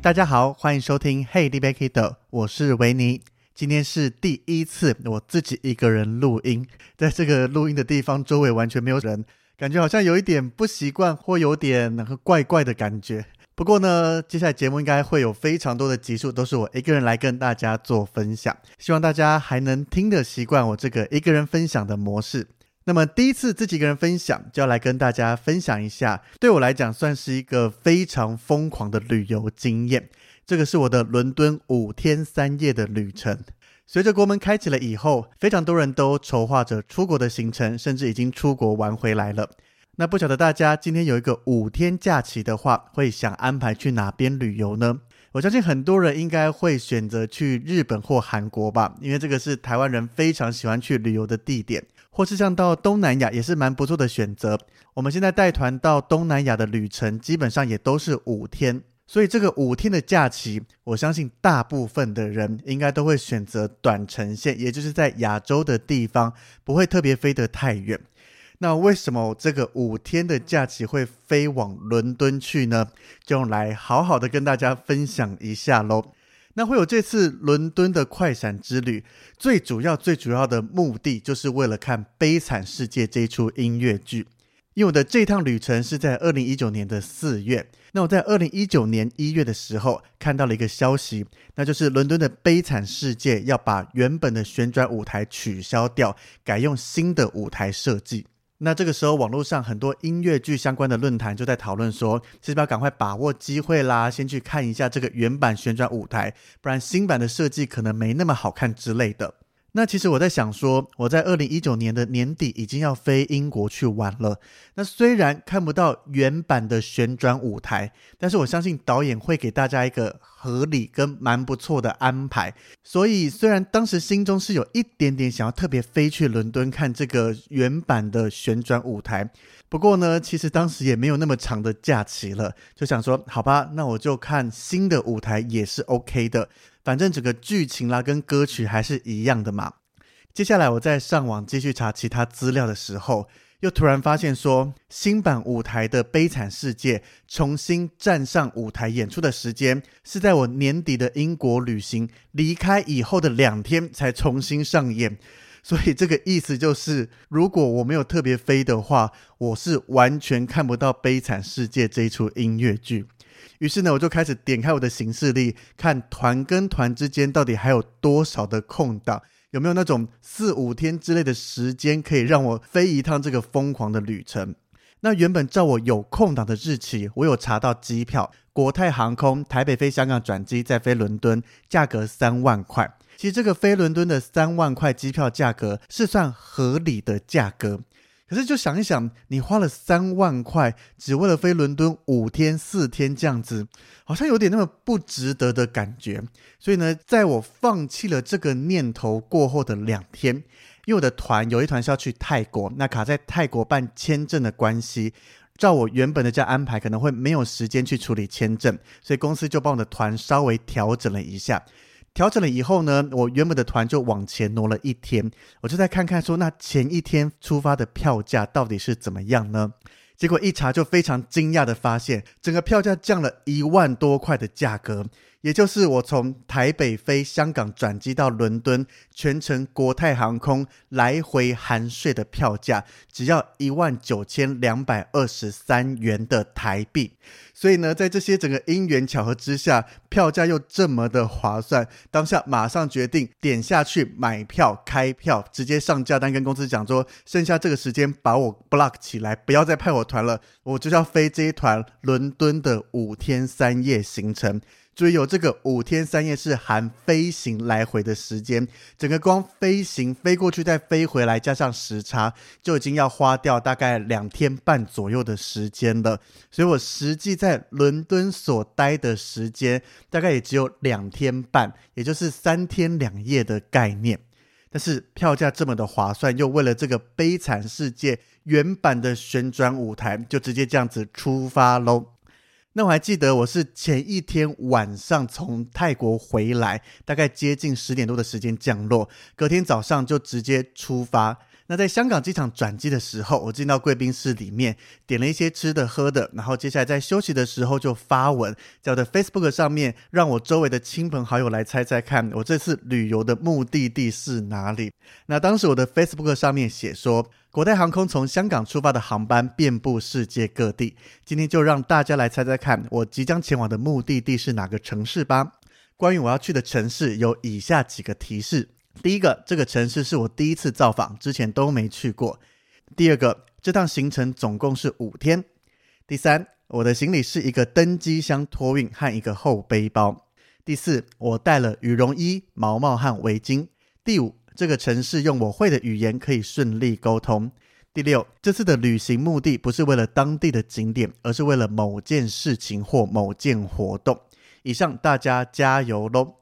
大家好，欢迎收听《Hey, d b k i d 我是维尼。今天是第一次我自己一个人录音，在这个录音的地方，周围完全没有人，感觉好像有一点不习惯，或有点那个怪怪的感觉。不过呢，接下来节目应该会有非常多的集数，都是我一个人来跟大家做分享，希望大家还能听得习惯我这个一个人分享的模式。那么第一次自己一个人分享，就要来跟大家分享一下，对我来讲算是一个非常疯狂的旅游经验。这个是我的伦敦五天三夜的旅程。随着国门开启了以后，非常多人都筹划着出国的行程，甚至已经出国玩回来了。那不晓得大家今天有一个五天假期的话，会想安排去哪边旅游呢？我相信很多人应该会选择去日本或韩国吧，因为这个是台湾人非常喜欢去旅游的地点。或是像到东南亚也是蛮不错的选择。我们现在带团到东南亚的旅程，基本上也都是五天，所以这个五天的假期，我相信大部分的人应该都会选择短程线，也就是在亚洲的地方，不会特别飞得太远。那为什么这个五天的假期会飞往伦敦去呢？就来好好的跟大家分享一下喽。那会有这次伦敦的快闪之旅，最主要、最主要的目的就是为了看《悲惨世界》这一出音乐剧。因为我的这趟旅程是在二零一九年的四月，那我在二零一九年一月的时候看到了一个消息，那就是伦敦的《悲惨世界》要把原本的旋转舞台取消掉，改用新的舞台设计。那这个时候，网络上很多音乐剧相关的论坛就在讨论说，是不是要赶快把握机会啦，先去看一下这个原版旋转舞台，不然新版的设计可能没那么好看之类的。那其实我在想说，我在二零一九年的年底已经要飞英国去玩了。那虽然看不到原版的旋转舞台，但是我相信导演会给大家一个合理跟蛮不错的安排。所以虽然当时心中是有一点点想要特别飞去伦敦看这个原版的旋转舞台，不过呢，其实当时也没有那么长的假期了，就想说，好吧，那我就看新的舞台也是 OK 的。反正整个剧情啦跟歌曲还是一样的嘛。接下来我在上网继续查其他资料的时候，又突然发现说，新版舞台的《悲惨世界》重新站上舞台演出的时间是在我年底的英国旅行离开以后的两天才重新上演。所以这个意思就是，如果我没有特别飞的话，我是完全看不到《悲惨世界》这一出音乐剧。于是呢，我就开始点开我的行事历，看团跟团之间到底还有多少的空档，有没有那种四五天之类的时间可以让我飞一趟这个疯狂的旅程。那原本照我有空档的日期，我有查到机票，国泰航空台北飞香港转机再飞伦敦，价格三万块。其实这个飞伦敦的三万块机票价格是算合理的价格。可是，就想一想，你花了三万块，只为了飞伦敦五天四天这样子，好像有点那么不值得的感觉。所以呢，在我放弃了这个念头过后的两天，因为我的团有一团是要去泰国，那卡在泰国办签证的关系，照我原本的这样安排，可能会没有时间去处理签证，所以公司就帮我的团稍微调整了一下。调整了以后呢，我原本的团就往前挪了一天，我就再看看说，那前一天出发的票价到底是怎么样呢？结果一查就非常惊讶的发现，整个票价降了一万多块的价格，也就是我从台北飞香港转机到伦敦，全程国泰航空来回含税的票价，只要一万九千两百二十三元的台币。所以呢，在这些整个因缘巧合之下，票价又这么的划算，当下马上决定点下去买票开票，直接上架单跟公司讲说，剩下这个时间把我 block 起来，不要再派我团了，我就要飞这一团伦敦的五天三夜行程。注意有这个五天三夜是含飞行来回的时间，整个光飞行飞过去再飞回来，加上时差，就已经要花掉大概两天半左右的时间了。所以我实际在伦敦所待的时间大概也只有两天半，也就是三天两夜的概念。但是票价这么的划算，又为了这个悲惨世界原版的旋转舞台，就直接这样子出发喽。那我还记得，我是前一天晚上从泰国回来，大概接近十点多的时间降落，隔天早上就直接出发。那在香港机场转机的时候，我进到贵宾室里面，点了一些吃的喝的，然后接下来在休息的时候就发文在我的 Facebook 上面，让我周围的亲朋好友来猜猜看，我这次旅游的目的地是哪里。那当时我的 Facebook 上面写说。国泰航空从香港出发的航班遍布世界各地。今天就让大家来猜猜看，我即将前往的目的地是哪个城市吧。关于我要去的城市，有以下几个提示：第一个，这个城市是我第一次造访，之前都没去过；第二个，这趟行程总共是五天；第三，我的行李是一个登机箱托运和一个厚背包；第四，我带了羽绒衣、毛帽和围巾；第五。这个城市用我会的语言可以顺利沟通。第六，这次的旅行目的不是为了当地的景点，而是为了某件事情或某件活动。以上，大家加油喽！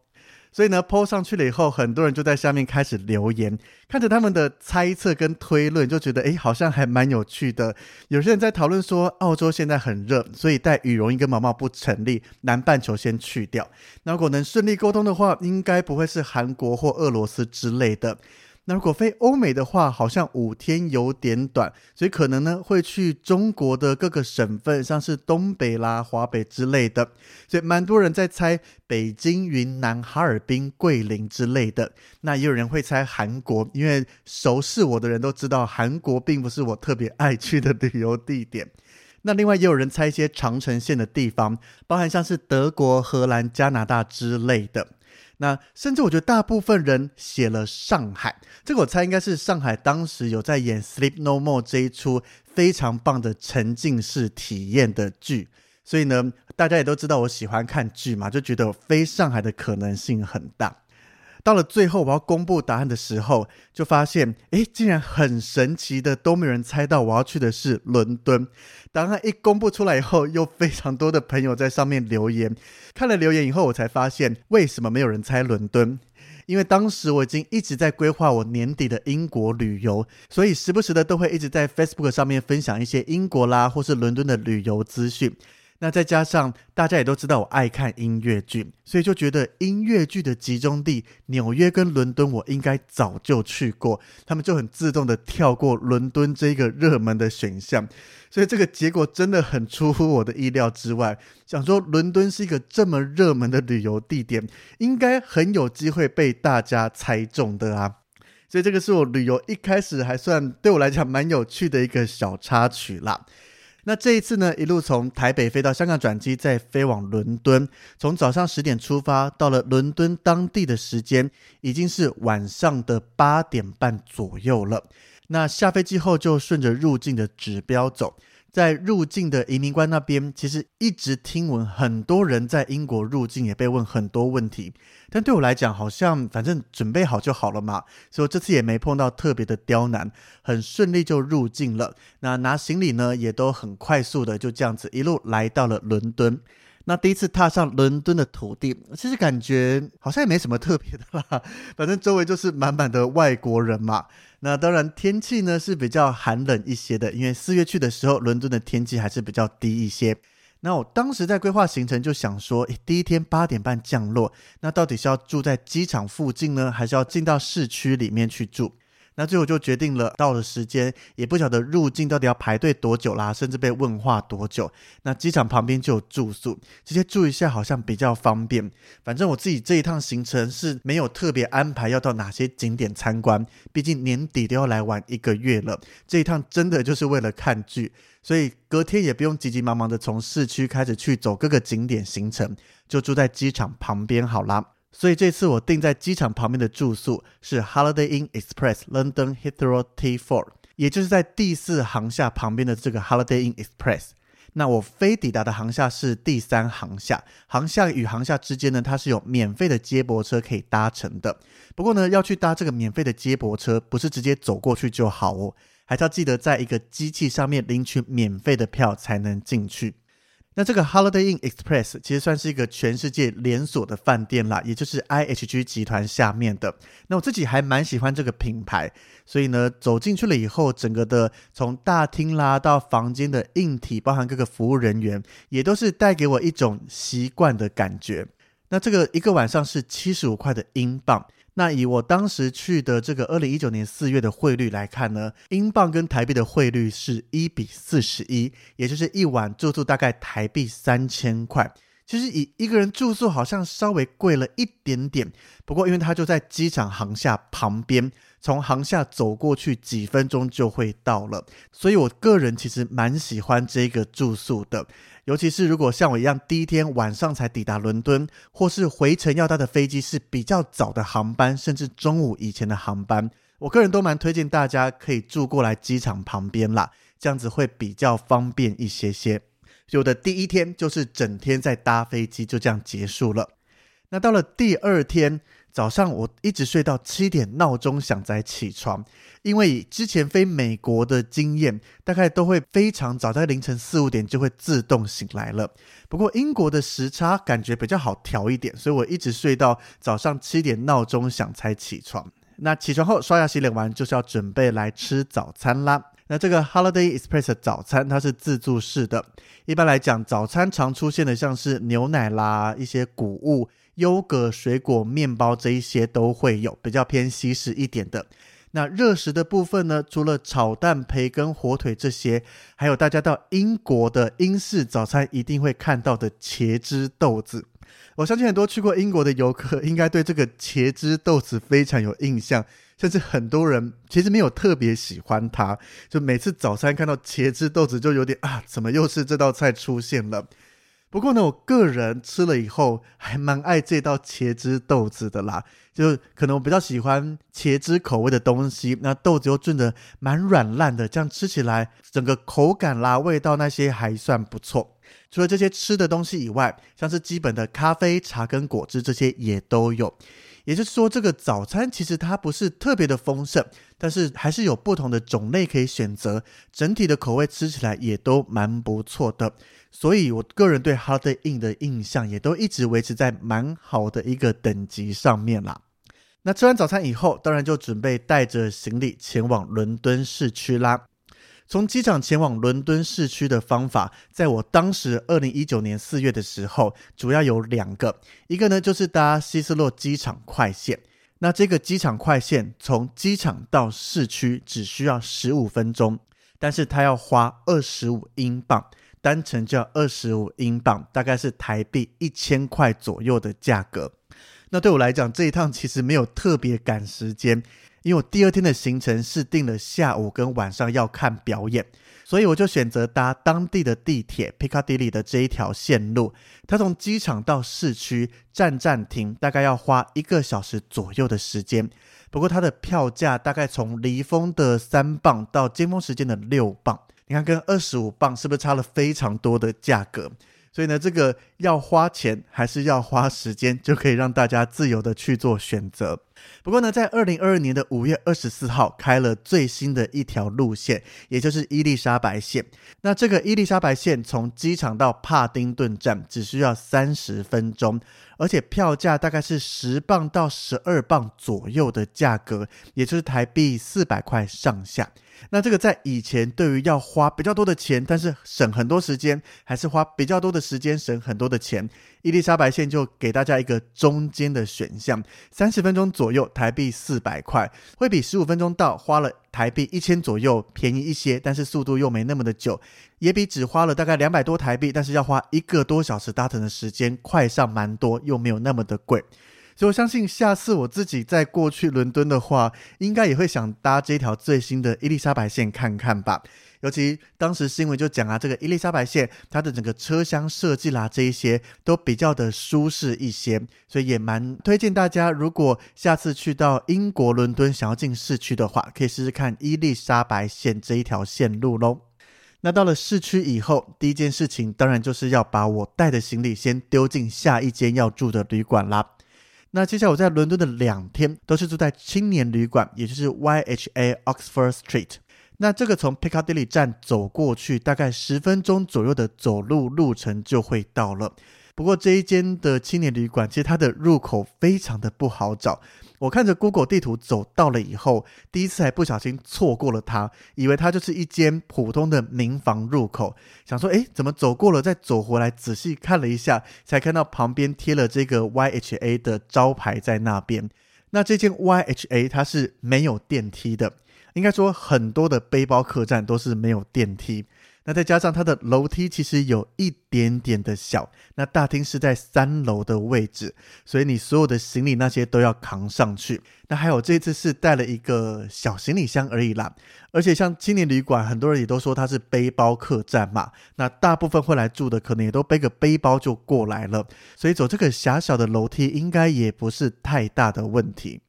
所以呢，po 上去了以后，很多人就在下面开始留言，看着他们的猜测跟推论，就觉得诶，好像还蛮有趣的。有些人在讨论说，澳洲现在很热，所以带羽绒衣跟毛毛不成立，南半球先去掉。那如果能顺利沟通的话，应该不会是韩国或俄罗斯之类的。那如果飞欧美的话，好像五天有点短，所以可能呢会去中国的各个省份，像是东北啦、华北之类的。所以蛮多人在猜北京、云南、哈尔滨、桂林之类的。那也有人会猜韩国，因为熟识我的人都知道，韩国并不是我特别爱去的旅游地点。那另外也有人猜一些长城线的地方，包含像是德国、荷兰、加拿大之类的。那甚至我觉得大部分人写了上海，这个我猜应该是上海当时有在演《Sleep No More》这一出非常棒的沉浸式体验的剧，所以呢，大家也都知道我喜欢看剧嘛，就觉得飞上海的可能性很大。到了最后我要公布答案的时候，就发现，哎，竟然很神奇的都没有人猜到我要去的是伦敦。答案一公布出来以后，又非常多的朋友在上面留言。看了留言以后，我才发现为什么没有人猜伦敦，因为当时我已经一直在规划我年底的英国旅游，所以时不时的都会一直在 Facebook 上面分享一些英国啦或是伦敦的旅游资讯。那再加上大家也都知道我爱看音乐剧，所以就觉得音乐剧的集中地纽约跟伦敦我应该早就去过，他们就很自动的跳过伦敦这个热门的选项，所以这个结果真的很出乎我的意料之外。想说伦敦是一个这么热门的旅游地点，应该很有机会被大家猜中的啊，所以这个是我旅游一开始还算对我来讲蛮有趣的一个小插曲啦。那这一次呢，一路从台北飞到香港转机，再飞往伦敦，从早上十点出发，到了伦敦当地的时间已经是晚上的八点半左右了。那下飞机后就顺着入境的指标走。在入境的移民官那边，其实一直听闻很多人在英国入境也被问很多问题，但对我来讲，好像反正准备好就好了嘛，所以这次也没碰到特别的刁难，很顺利就入境了。那拿行李呢，也都很快速的就这样子一路来到了伦敦。那第一次踏上伦敦的土地，其实感觉好像也没什么特别的啦，反正周围就是满满的外国人嘛。那当然天气呢是比较寒冷一些的，因为四月去的时候，伦敦的天气还是比较低一些。那我当时在规划行程，就想说，第一天八点半降落，那到底是要住在机场附近呢，还是要进到市区里面去住？那最后就决定了到了时间，也不晓得入境到底要排队多久啦，甚至被问话多久。那机场旁边就有住宿，直接住一下好像比较方便。反正我自己这一趟行程是没有特别安排要到哪些景点参观，毕竟年底都要来玩一个月了。这一趟真的就是为了看剧，所以隔天也不用急急忙忙的从市区开始去走各个景点行程，就住在机场旁边好啦。所以这次我订在机场旁边的住宿是 Holiday Inn Express London Heathrow T4，也就是在第四航厦旁边的这个 Holiday Inn Express。那我飞抵达的航厦是第三航厦，航厦与航厦之间呢，它是有免费的接驳车可以搭乘的。不过呢，要去搭这个免费的接驳车，不是直接走过去就好哦，还是要记得在一个机器上面领取免费的票才能进去。那这个 Holiday Inn Express 其实算是一个全世界连锁的饭店啦，也就是 IHG 集团下面的。那我自己还蛮喜欢这个品牌，所以呢，走进去了以后，整个的从大厅啦到房间的硬体，包含各个服务人员，也都是带给我一种习惯的感觉。那这个一个晚上是七十五块的英镑。那以我当时去的这个二零一九年四月的汇率来看呢，英镑跟台币的汇率是一比四十一，也就是一晚住宿大概台币三千块。其实以一个人住宿好像稍微贵了一点点，不过因为它就在机场航厦旁边，从航厦走过去几分钟就会到了，所以我个人其实蛮喜欢这个住宿的。尤其是如果像我一样第一天晚上才抵达伦敦，或是回程要搭的飞机是比较早的航班，甚至中午以前的航班，我个人都蛮推荐大家可以住过来机场旁边啦，这样子会比较方便一些些。有的第一天就是整天在搭飞机，就这样结束了。那到了第二天。早上我一直睡到七点，闹钟响才起床。因为之前飞美国的经验，大概都会非常早，在凌晨四五点就会自动醒来了。不过英国的时差感觉比较好调一点，所以我一直睡到早上七点，闹钟响才起床。那起床后刷牙洗脸完，就是要准备来吃早餐啦。那这个 Holiday Express 早餐它是自助式的，一般来讲，早餐常出现的像是牛奶啦，一些谷物。优格、水果、面包这一些都会有，比较偏西式一点的。那热食的部分呢？除了炒蛋、培根、火腿这些，还有大家到英国的英式早餐一定会看到的茄汁豆子。我相信很多去过英国的游客应该对这个茄汁豆子非常有印象，甚至很多人其实没有特别喜欢它，就每次早餐看到茄汁豆子就有点啊，怎么又是这道菜出现了？不过呢，我个人吃了以后还蛮爱这道茄汁豆子的啦，就可能我比较喜欢茄汁口味的东西，那豆子又炖的蛮软烂的，这样吃起来整个口感啦、味道那些还算不错。除了这些吃的东西以外，像是基本的咖啡、茶跟果汁这些也都有。也就是说，这个早餐其实它不是特别的丰盛，但是还是有不同的种类可以选择，整体的口味吃起来也都蛮不错的。所以，我个人对 Holiday Inn 的印象也都一直维持在蛮好的一个等级上面啦。那吃完早餐以后，当然就准备带着行李前往伦敦市区啦。从机场前往伦敦市区的方法，在我当时二零一九年四月的时候，主要有两个。一个呢，就是搭希斯洛机场快线。那这个机场快线从机场到市区只需要十五分钟，但是它要花二十五英镑，单程就要二十五英镑，大概是台币一千块左右的价格。那对我来讲，这一趟其实没有特别赶时间。因为我第二天的行程是定了下午跟晚上要看表演，所以我就选择搭当地的地铁 Piccadilly 的这一条线路。它从机场到市区站站停，大概要花一个小时左右的时间。不过它的票价大概从离峰的三磅到尖峰时间的六磅，你看跟二十五磅是不是差了非常多的价格？所以呢，这个要花钱还是要花时间，就可以让大家自由的去做选择。不过呢，在二零二二年的五月二十四号开了最新的一条路线，也就是伊丽莎白线。那这个伊丽莎白线从机场到帕丁顿站只需要三十分钟，而且票价大概是十磅到十二磅左右的价格，也就是台币四百块上下。那这个在以前对于要花比较多的钱，但是省很多时间，还是花比较多的时间省很多。的钱，伊丽莎白线就给大家一个中间的选项，三十分钟左右，台币四百块，会比十五分钟到花了台币一千左右便宜一些，但是速度又没那么的久，也比只花了大概两百多台币，但是要花一个多小时搭乘的时间快上蛮多，又没有那么的贵。所以我相信下次我自己再过去伦敦的话，应该也会想搭这条最新的伊丽莎白线看看吧。尤其当时新闻就讲啊，这个伊丽莎白线它的整个车厢设计啦，这一些都比较的舒适一些，所以也蛮推荐大家，如果下次去到英国伦敦想要进市区的话，可以试试看伊丽莎白线这一条线路喽。那到了市区以后，第一件事情当然就是要把我带的行李先丢进下一间要住的旅馆啦。那接下来我在伦敦的两天都是住在青年旅馆，也就是 YHA Oxford Street。那这个从 Piccadilly 站走过去，大概十分钟左右的走路路程就会到了。不过这一间的青年旅馆，其实它的入口非常的不好找。我看着 Google 地图走到了以后，第一次还不小心错过了它，以为它就是一间普通的民房入口，想说，诶，怎么走过了再走回来？仔细看了一下，才看到旁边贴了这个 YHA 的招牌在那边。那这间 YHA 它是没有电梯的，应该说很多的背包客栈都是没有电梯。那再加上它的楼梯其实有一点点的小，那大厅是在三楼的位置，所以你所有的行李那些都要扛上去。那还有这次是带了一个小行李箱而已啦，而且像青年旅馆，很多人也都说它是背包客栈嘛，那大部分会来住的可能也都背个背包就过来了，所以走这个狭小的楼梯应该也不是太大的问题。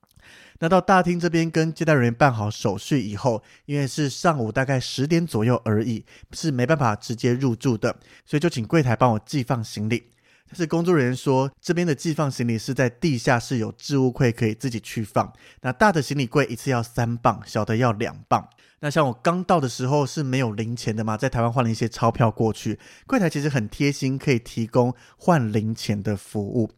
那到大厅这边跟接待人员办好手续以后，因为是上午大概十点左右而已，是没办法直接入住的，所以就请柜台帮我寄放行李。但是工作人员说，这边的寄放行李是在地下室有置物柜可以自己去放。那大的行李柜一次要三磅，小的要两磅。那像我刚到的时候是没有零钱的嘛，在台湾换了一些钞票过去，柜台其实很贴心，可以提供换零钱的服务。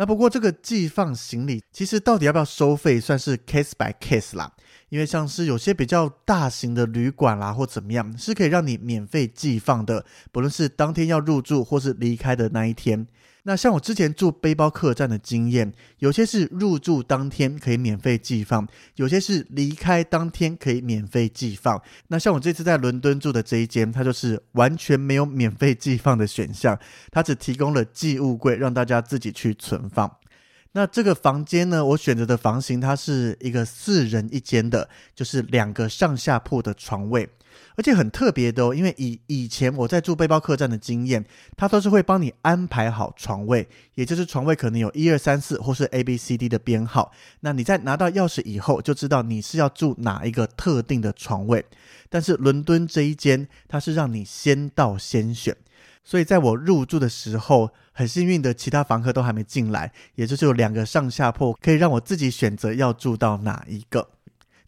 那不过这个寄放行李，其实到底要不要收费，算是 case by case 啦。因为像是有些比较大型的旅馆啦，或怎么样，是可以让你免费寄放的，不论是当天要入住或是离开的那一天。那像我之前住背包客栈的经验，有些是入住当天可以免费寄放，有些是离开当天可以免费寄放。那像我这次在伦敦住的这一间，它就是完全没有免费寄放的选项，它只提供了寄物柜，让大家自己去存放。那这个房间呢，我选择的房型，它是一个四人一间的，就是两个上下铺的床位。而且很特别的哦，因为以以前我在住背包客栈的经验，他都是会帮你安排好床位，也就是床位可能有一二三四或是 A B C D 的编号。那你在拿到钥匙以后，就知道你是要住哪一个特定的床位。但是伦敦这一间，它是让你先到先选，所以在我入住的时候，很幸运的，其他房客都还没进来，也就是有两个上下铺，可以让我自己选择要住到哪一个。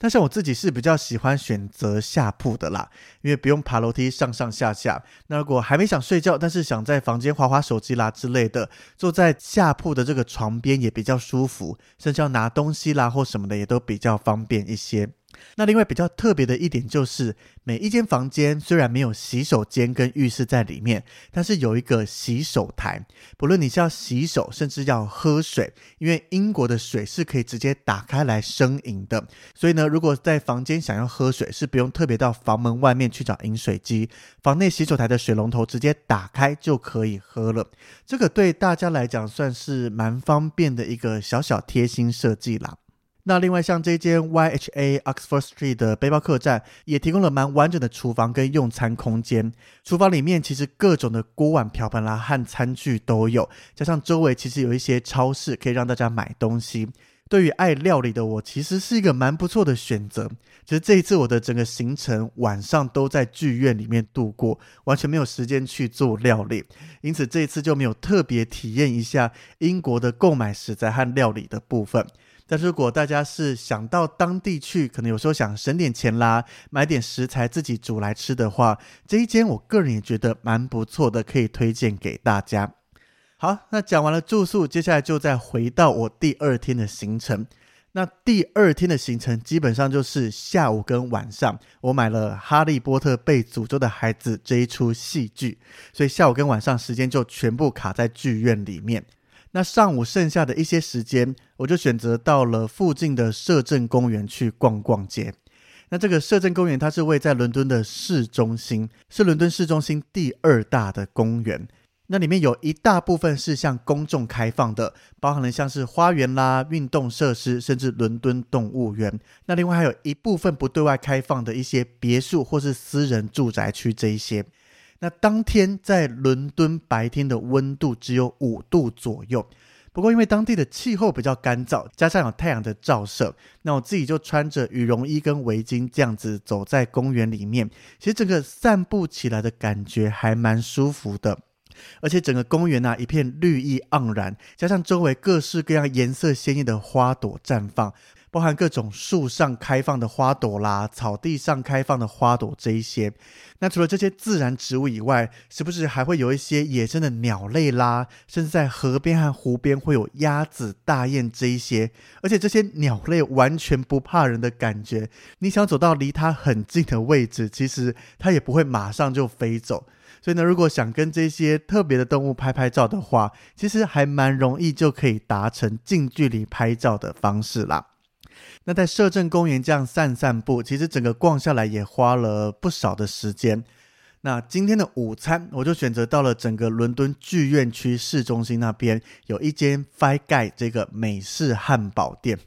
但是我自己是比较喜欢选择下铺的啦，因为不用爬楼梯上上下下。那如果还没想睡觉，但是想在房间划划手机啦之类的，坐在下铺的这个床边也比较舒服，甚至要拿东西啦或什么的也都比较方便一些。那另外比较特别的一点就是，每一间房间虽然没有洗手间跟浴室在里面，但是有一个洗手台。不论你是要洗手，甚至要喝水，因为英国的水是可以直接打开来生饮的。所以呢，如果在房间想要喝水，是不用特别到房门外面去找饮水机，房内洗手台的水龙头直接打开就可以喝了。这个对大家来讲算是蛮方便的一个小小贴心设计啦。那另外，像这间 YHA Oxford Street 的背包客栈，也提供了蛮完整的厨房跟用餐空间。厨房里面其实各种的锅碗瓢盆啦和餐具都有，加上周围其实有一些超市可以让大家买东西。对于爱料理的我，其实是一个蛮不错的选择。其实这一次我的整个行程晚上都在剧院里面度过，完全没有时间去做料理，因此这一次就没有特别体验一下英国的购买食材和料理的部分。但如果大家是想到当地去，可能有时候想省点钱啦，买点食材自己煮来吃的话，这一间我个人也觉得蛮不错的，可以推荐给大家。好，那讲完了住宿，接下来就再回到我第二天的行程。那第二天的行程基本上就是下午跟晚上，我买了《哈利波特被诅咒的孩子》这一出戏剧，所以下午跟晚上时间就全部卡在剧院里面。那上午剩下的一些时间，我就选择到了附近的摄政公园去逛逛街。那这个摄政公园它是位在伦敦的市中心，是伦敦市中心第二大的公园。那里面有一大部分是向公众开放的，包含了像是花园啦、运动设施，甚至伦敦动物园。那另外还有一部分不对外开放的一些别墅或是私人住宅区这一些。那当天在伦敦白天的温度只有五度左右，不过因为当地的气候比较干燥，加上有太阳的照射，那我自己就穿着羽绒衣跟围巾这样子走在公园里面，其实整个散步起来的感觉还蛮舒服的，而且整个公园啊一片绿意盎然，加上周围各式各样颜色鲜艳的花朵绽放。包含各种树上开放的花朵啦，草地上开放的花朵这一些。那除了这些自然植物以外，是不是还会有一些野生的鸟类啦？甚至在河边和湖边会有鸭子、大雁这一些。而且这些鸟类完全不怕人的感觉，你想走到离它很近的位置，其实它也不会马上就飞走。所以呢，如果想跟这些特别的动物拍拍照的话，其实还蛮容易就可以达成近距离拍照的方式啦。那在摄政公园这样散散步，其实整个逛下来也花了不少的时间。那今天的午餐，我就选择到了整个伦敦剧院区市中心那边有一间 Five Guy 这个美式汉堡店。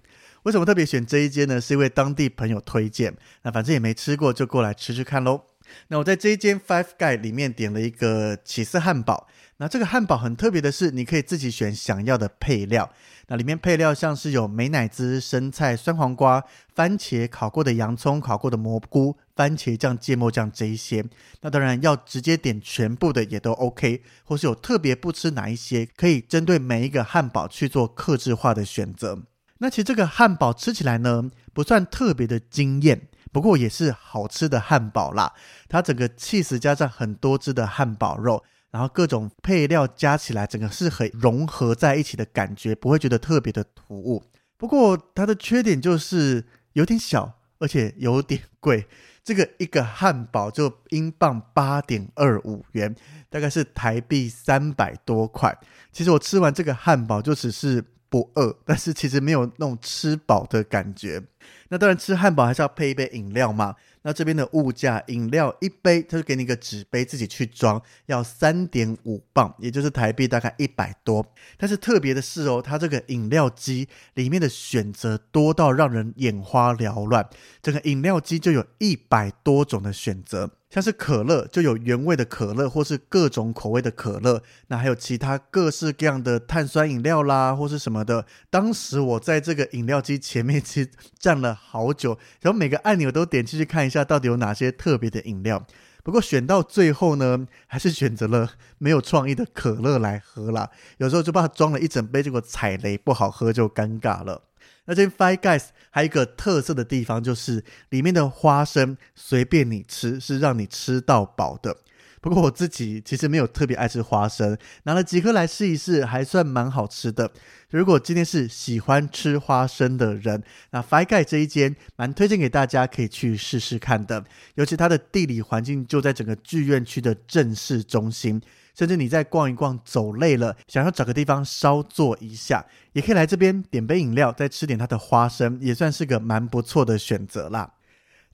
为什么特别选这一间呢？是因为当地朋友推荐。那反正也没吃过，就过来吃吃看喽。那我在这一间 Five Guy 里面点了一个起司汉堡。那这个汉堡很特别的是，你可以自己选想要的配料。那里面配料像是有美乃滋、生菜、酸黄瓜、番茄、烤过的洋葱、烤过的蘑菇、番茄酱、芥末酱这一些。那当然要直接点全部的也都 OK，或是有特别不吃哪一些，可以针对每一个汉堡去做克制化的选择。那其实这个汉堡吃起来呢，不算特别的惊艳，不过也是好吃的汉堡啦。它整个 cheese 加上很多汁的汉堡肉。然后各种配料加起来，整个是很融合在一起的感觉，不会觉得特别的突兀。不过它的缺点就是有点小，而且有点贵。这个一个汉堡就英镑八点二五元，大概是台币三百多块。其实我吃完这个汉堡就只是不饿，但是其实没有那种吃饱的感觉。那当然吃汉堡还是要配一杯饮料嘛。那这边的物价，饮料一杯，他就给你一个纸杯自己去装，要三点五磅，也就是台币大概一百多。但是特别的是哦，它这个饮料机里面的选择多到让人眼花缭乱，整个饮料机就有一百多种的选择。像是可乐就有原味的可乐，或是各种口味的可乐，那还有其他各式各样的碳酸饮料啦，或是什么的。当时我在这个饮料机前面 其实站了好久，然后每个按钮都点进去看一下下到底有哪些特别的饮料。不过选到最后呢，还是选择了 没有创意的可乐来喝啦。有时候就怕装了一整杯，结果踩雷不好喝就尴尬了。那这 Five Guys 还有一个特色的地方，就是里面的花生随便你吃，是让你吃到饱的。不过我自己其实没有特别爱吃花生，拿了几颗来试一试，还算蛮好吃的。如果今天是喜欢吃花生的人，那 Five Guys 这一间蛮推荐给大家可以去试试看的。尤其它的地理环境就在整个剧院区的正式中心。甚至你在逛一逛走累了，想要找个地方稍坐一下，也可以来这边点杯饮料，再吃点它的花生，也算是个蛮不错的选择啦。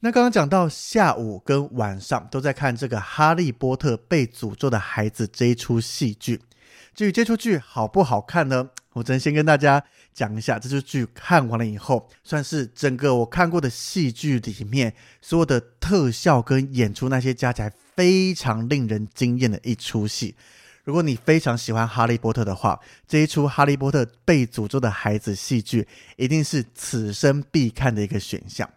那刚刚讲到下午跟晚上都在看这个《哈利波特被诅咒的孩子》这一出戏剧。至于这出剧好不好看呢？我只能先跟大家讲一下，这出剧看完了以后，算是整个我看过的戏剧里面所有的特效跟演出那些加起来。非常令人惊艳的一出戏。如果你非常喜欢《哈利波特》的话，这一出《哈利波特被诅咒的孩子》戏剧一定是此生必看的一个选项。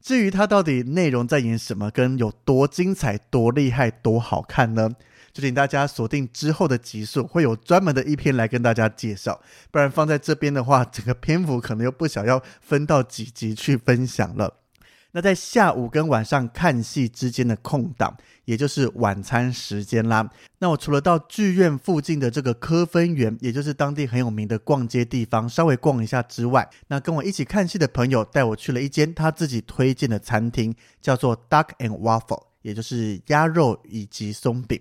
至于它到底内容在演什么，跟有多精彩、多厉害、多好看呢？就请大家锁定之后的集数，会有专门的一篇来跟大家介绍。不然放在这边的话，整个篇幅可能又不想要分到几集去分享了。那在下午跟晚上看戏之间的空档，也就是晚餐时间啦。那我除了到剧院附近的这个科芬园，也就是当地很有名的逛街地方，稍微逛一下之外，那跟我一起看戏的朋友带我去了一间他自己推荐的餐厅，叫做 Duck and Waffle，也就是鸭肉以及松饼。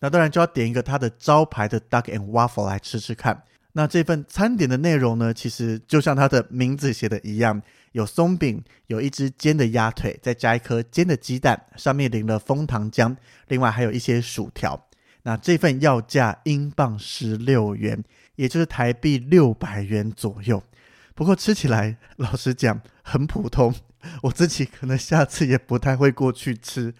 那当然就要点一个它的招牌的 Duck and Waffle 来吃吃看。那这份餐点的内容呢，其实就像它的名字写的一样。有松饼，有一只煎的鸭腿，再加一颗煎的鸡蛋，上面淋了枫糖浆，另外还有一些薯条。那这份要价英镑十六元，也就是台币六百元左右。不过吃起来，老实讲很普通，我自己可能下次也不太会过去吃。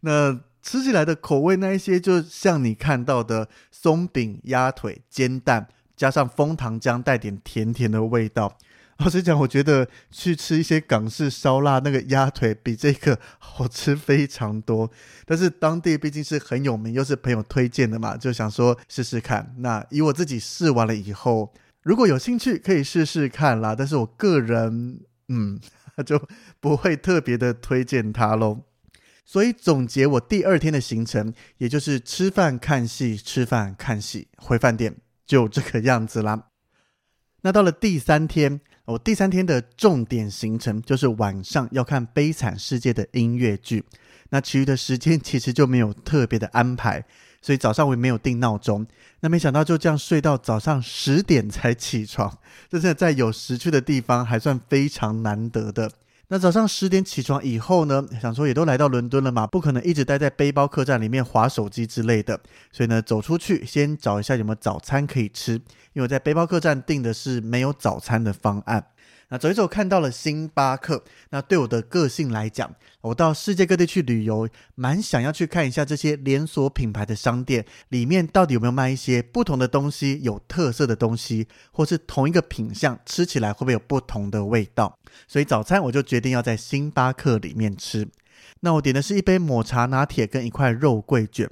那吃起来的口味，那一些就像你看到的松饼、鸭腿、煎蛋，加上枫糖浆，带点甜甜的味道。老实讲，我觉得去吃一些港式烧腊，那个鸭腿比这个好吃非常多。但是当地毕竟是很有名，又是朋友推荐的嘛，就想说试试看。那以我自己试完了以后，如果有兴趣可以试试看啦。但是我个人，嗯，就不会特别的推荐它喽。所以总结我第二天的行程，也就是吃饭看戏，吃饭看戏，回饭店，就这个样子啦。那到了第三天。我第三天的重点行程就是晚上要看《悲惨世界》的音乐剧，那其余的时间其实就没有特别的安排，所以早上我也没有定闹钟。那没想到就这样睡到早上十点才起床，这是在有时区的地方还算非常难得的。那早上十点起床以后呢，想说也都来到伦敦了嘛，不可能一直待在背包客栈里面划手机之类的，所以呢，走出去先找一下有没有早餐可以吃，因为我在背包客栈订的是没有早餐的方案。那走一走，看到了星巴克。那对我的个性来讲，我到世界各地去旅游，蛮想要去看一下这些连锁品牌的商店里面到底有没有卖一些不同的东西，有特色的东西，或是同一个品相吃起来会不会有不同的味道。所以早餐我就决定要在星巴克里面吃。那我点的是一杯抹茶拿铁跟一块肉桂卷。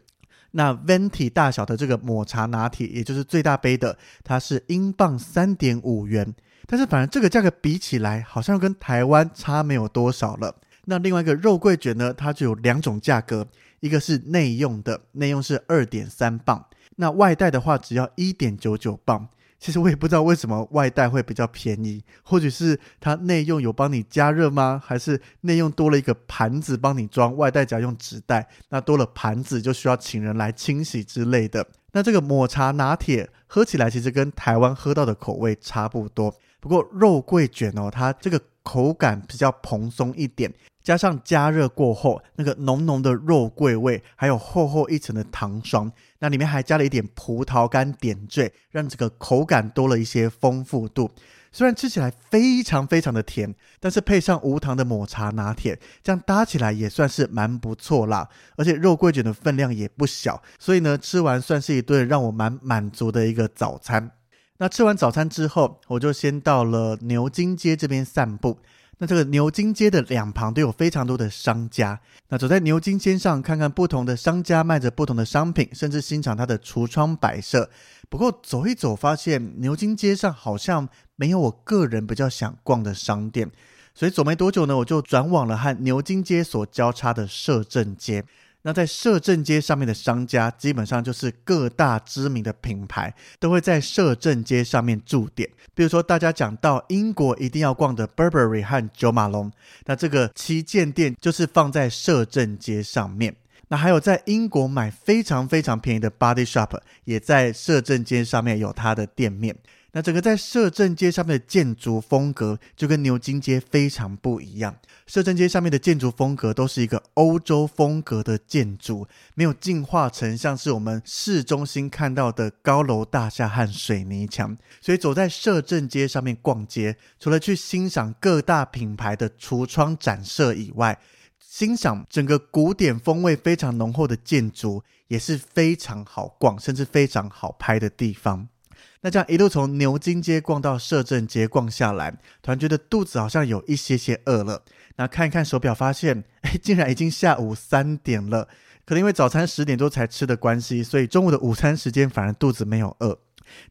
那 venti 大小的这个抹茶拿铁，也就是最大杯的，它是英镑三点五元。但是，反正这个价格比起来，好像跟台湾差没有多少了。那另外一个肉桂卷呢，它就有两种价格，一个是内用的，内用是二点三磅，那外带的话只要一点九九磅。其实我也不知道为什么外带会比较便宜，或许是它内用有帮你加热吗？还是内用多了一个盘子帮你装，外带只要用纸袋，那多了盘子就需要请人来清洗之类的。那这个抹茶拿铁喝起来其实跟台湾喝到的口味差不多。不过肉桂卷哦，它这个口感比较蓬松一点，加上加热过后那个浓浓的肉桂味，还有厚厚一层的糖霜，那里面还加了一点葡萄干点缀，让这个口感多了一些丰富度。虽然吃起来非常非常的甜，但是配上无糖的抹茶拿铁，这样搭起来也算是蛮不错啦。而且肉桂卷的分量也不小，所以呢，吃完算是一顿让我蛮满足的一个早餐。那吃完早餐之后，我就先到了牛津街这边散步。那这个牛津街的两旁都有非常多的商家。那走在牛津街上，看看不同的商家卖着不同的商品，甚至欣赏它的橱窗摆设。不过走一走，发现牛津街上好像没有我个人比较想逛的商店，所以走没多久呢，我就转往了和牛津街所交叉的摄政街。那在摄政街上面的商家，基本上就是各大知名的品牌都会在摄政街上面驻点。比如说，大家讲到英国一定要逛的 Burberry 和九马龙，那这个旗舰店就是放在摄政街上面。那还有在英国买非常非常便宜的 Body Shop，也在摄政街上面有它的店面。那整个在摄政街上面的建筑风格就跟牛津街非常不一样。摄政街上面的建筑风格都是一个欧洲风格的建筑，没有进化成像是我们市中心看到的高楼大厦和水泥墙。所以走在摄政街上面逛街，除了去欣赏各大品牌的橱窗展示以外，欣赏整个古典风味非常浓厚的建筑也是非常好逛，甚至非常好拍的地方。那这样一路从牛津街逛到摄政街逛下来，突然觉得肚子好像有一些些饿了。那看一看手表，发现 哎，竟然已经下午三点了。可能因为早餐十点多才吃的关系，所以中午的午餐时间反而肚子没有饿。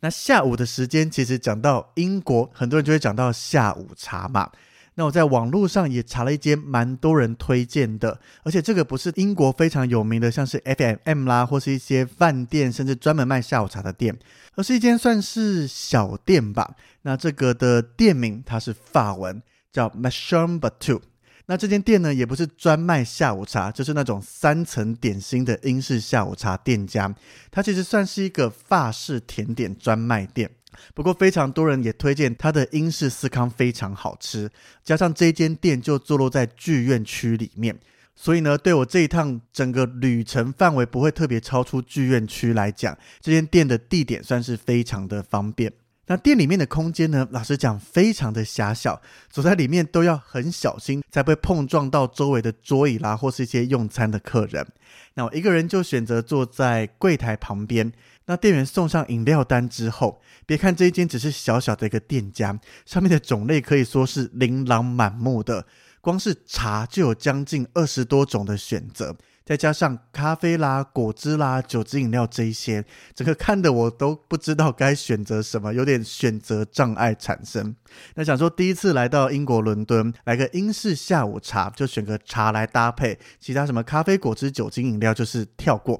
那下午的时间，其实讲到英国，很多人就会讲到下午茶嘛。那我在网络上也查了一间蛮多人推荐的，而且这个不是英国非常有名的，像是 FMM 啦，或是一些饭店，甚至专门卖下午茶的店，而是一间算是小店吧。那这个的店名它是法文，叫 mashombatou 那这间店呢，也不是专卖下午茶，就是那种三层点心的英式下午茶店家。它其实算是一个法式甜点专卖店。不过，非常多人也推荐它的英式司康非常好吃。加上这间店就坐落在剧院区里面，所以呢，对我这一趟整个旅程范围不会特别超出剧院区来讲，这间店的地点算是非常的方便。那店里面的空间呢？老实讲，非常的狭小，走在里面都要很小心，才不会碰撞到周围的桌椅啦，或是一些用餐的客人。那我一个人就选择坐在柜台旁边。那店员送上饮料单之后，别看这一间只是小小的一个店家，上面的种类可以说是琳琅满目的，光是茶就有将近二十多种的选择。再加上咖啡啦、果汁啦、酒精饮料这一些，整个看的我都不知道该选择什么，有点选择障碍产生。那想说第一次来到英国伦敦，来个英式下午茶，就选个茶来搭配，其他什么咖啡、果汁、酒精饮料就是跳过。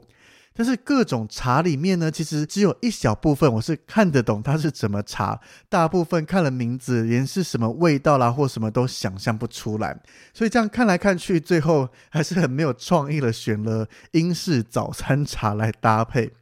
但是各种茶里面呢，其实只有一小部分我是看得懂它是怎么茶，大部分看了名字连是什么味道啦或什么都想象不出来，所以这样看来看去，最后还是很没有创意了选了英式早餐茶来搭配。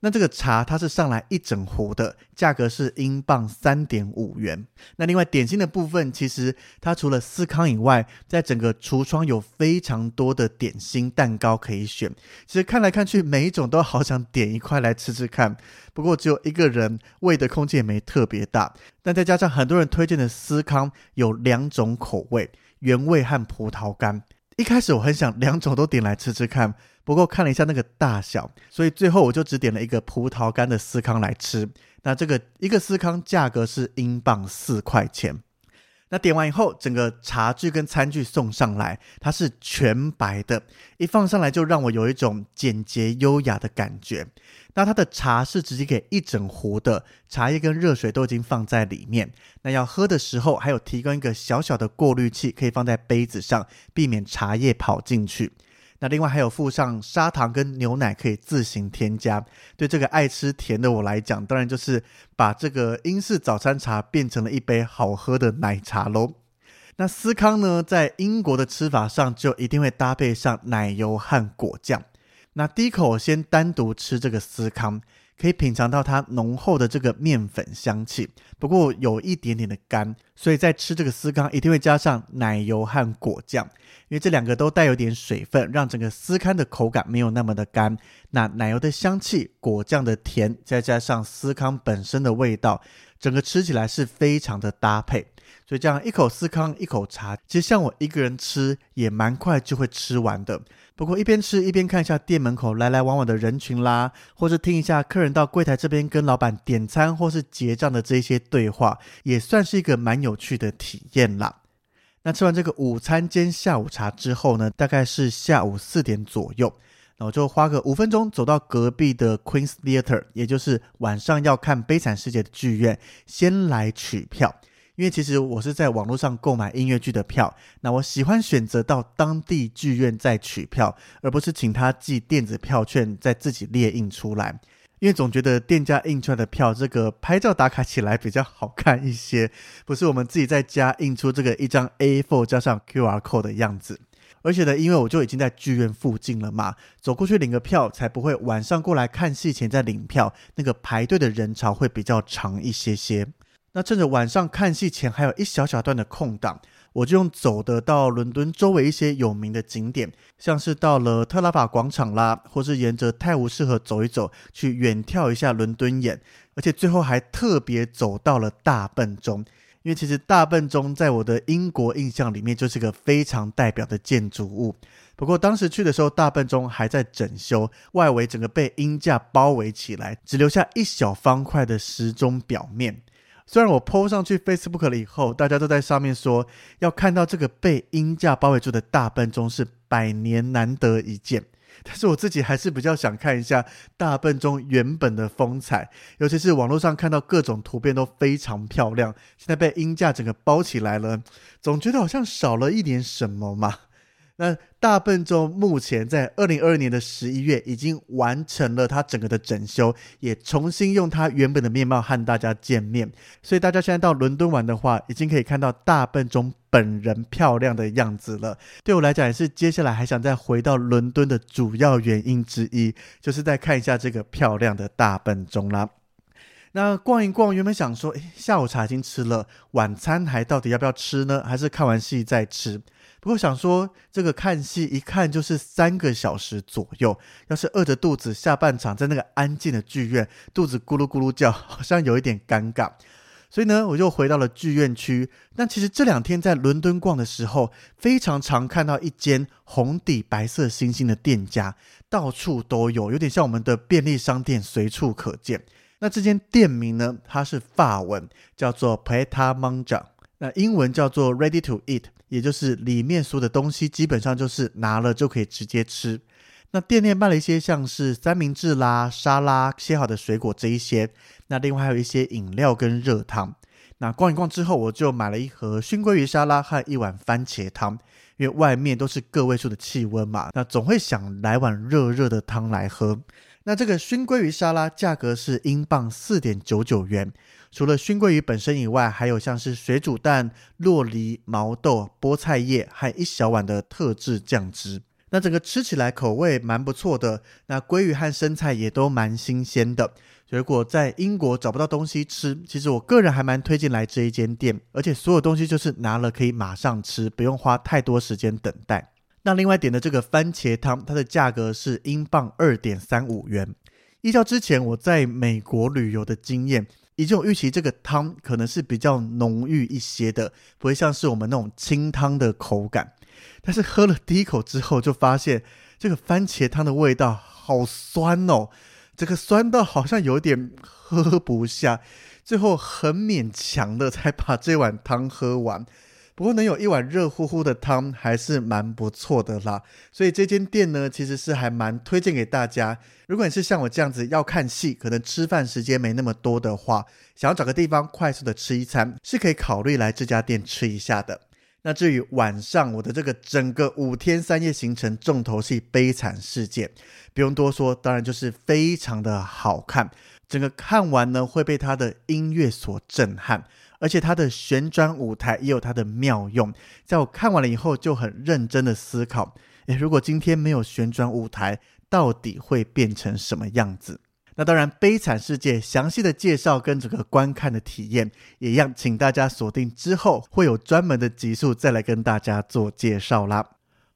那这个茶它是上来一整壶的，价格是英镑三点五元。那另外点心的部分，其实它除了司康以外，在整个橱窗有非常多的点心蛋糕可以选。其实看来看去，每一种都好想点一块来吃吃看。不过只有一个人，胃的空间也没特别大。但再加上很多人推荐的司康有两种口味，原味和葡萄干。一开始我很想两种都点来吃吃看。不过看了一下那个大小，所以最后我就只点了一个葡萄干的司康来吃。那这个一个司康价格是英镑四块钱。那点完以后，整个茶具跟餐具送上来，它是全白的，一放上来就让我有一种简洁优雅的感觉。那它的茶是直接给一整壶的，茶叶跟热水都已经放在里面。那要喝的时候，还有提供一个小小的过滤器，可以放在杯子上，避免茶叶跑进去。那另外还有附上砂糖跟牛奶，可以自行添加。对这个爱吃甜的我来讲，当然就是把这个英式早餐茶变成了一杯好喝的奶茶喽。那司康呢，在英国的吃法上就一定会搭配上奶油和果酱。那第一口我先单独吃这个司康。可以品尝到它浓厚的这个面粉香气，不过有一点点的干，所以在吃这个司康一定会加上奶油和果酱，因为这两个都带有点水分，让整个司康的口感没有那么的干。那奶油的香气、果酱的甜，再加上司康本身的味道，整个吃起来是非常的搭配。所以这样一口司康，一口茶，其实像我一个人吃也蛮快就会吃完的。不过一边吃一边看一下店门口来来往往的人群啦，或是听一下客人到柜台这边跟老板点餐或是结账的这些对话，也算是一个蛮有趣的体验啦。那吃完这个午餐兼下午茶之后呢，大概是下午四点左右，那我就花个五分钟走到隔壁的 Queen's Theatre，也就是晚上要看《悲惨世界》的剧院，先来取票。因为其实我是在网络上购买音乐剧的票，那我喜欢选择到当地剧院再取票，而不是请他寄电子票券再自己列印出来。因为总觉得店家印出来的票，这个拍照打卡起来比较好看一些，不是我们自己在家印出这个一张 A4 加上 QR code 的样子。而且呢，因为我就已经在剧院附近了嘛，走过去领个票，才不会晚上过来看戏前再领票，那个排队的人潮会比较长一些些。那趁着晚上看戏前还有一小小段的空档，我就用走的到伦敦周围一些有名的景点，像是到了特拉法广场啦，或是沿着泰晤士河走一走，去远眺一下伦敦眼，而且最后还特别走到了大笨钟，因为其实大笨钟在我的英国印象里面就是个非常代表的建筑物。不过当时去的时候，大笨钟还在整修，外围整个被鹰架包围起来，只留下一小方块的时钟表面。虽然我 PO 上去 Facebook 了以后，大家都在上面说要看到这个被鹰架包围住的大笨钟是百年难得一见，但是我自己还是比较想看一下大笨钟原本的风采，尤其是网络上看到各种图片都非常漂亮，现在被鹰架整个包起来了，总觉得好像少了一点什么嘛。那大笨钟目前在二零二二年的十一月已经完成了它整个的整修，也重新用它原本的面貌和大家见面。所以大家现在到伦敦玩的话，已经可以看到大笨钟本人漂亮的样子了。对我来讲，也是接下来还想再回到伦敦的主要原因之一，就是再看一下这个漂亮的大笨钟啦。那逛一逛，原本想说，诶，下午茶已经吃了，晚餐还到底要不要吃呢？还是看完戏再吃？不过想说，这个看戏一看就是三个小时左右，要是饿着肚子，下半场在那个安静的剧院，肚子咕噜咕噜叫，好像有一点尴尬。所以呢，我就回到了剧院区。那其实这两天在伦敦逛的时候，非常常看到一间红底白色星星的店家，到处都有，有点像我们的便利商店，随处可见。那这间店名呢，它是法文，叫做 p e t a m a n j a 那英文叫做 Ready to Eat。也就是里面所有的东西基本上就是拿了就可以直接吃。那店内卖了一些像是三明治啦、沙拉、切好的水果这一些。那另外还有一些饮料跟热汤。那逛一逛之后，我就买了一盒熏鲑鱼沙拉和一碗番茄汤，因为外面都是个位数的气温嘛，那总会想来碗热热的汤来喝。那这个熏鲑鱼沙拉价格是英镑四点九九元。除了熏鲑鱼本身以外，还有像是水煮蛋、洛梨、毛豆、菠菜叶和一小碗的特制酱汁。那整个吃起来口味蛮不错的。那鲑鱼和生菜也都蛮新鲜的。如果在英国找不到东西吃，其实我个人还蛮推荐来这一间店，而且所有东西就是拿了可以马上吃，不用花太多时间等待。那另外点的这个番茄汤，它的价格是英镑二点三五元。依照之前我在美国旅游的经验。已经有预期，这个汤可能是比较浓郁一些的，不会像是我们那种清汤的口感。但是喝了第一口之后，就发现这个番茄汤的味道好酸哦，这个酸到好像有点喝不下，最后很勉强的才把这碗汤喝完。不过能有一碗热乎乎的汤还是蛮不错的啦，所以这间店呢其实是还蛮推荐给大家。如果你是像我这样子要看戏，可能吃饭时间没那么多的话，想要找个地方快速的吃一餐，是可以考虑来这家店吃一下的。那至于晚上我的这个整个五天三夜行程重头戏《悲惨世界》，不用多说，当然就是非常的好看。整个看完呢会被它的音乐所震撼。而且它的旋转舞台也有它的妙用，在我看完了以后就很认真的思考：诶，如果今天没有旋转舞台，到底会变成什么样子？那当然，《悲惨世界》详细的介绍跟整个观看的体验也一样，请大家锁定之后会有专门的集数再来跟大家做介绍啦。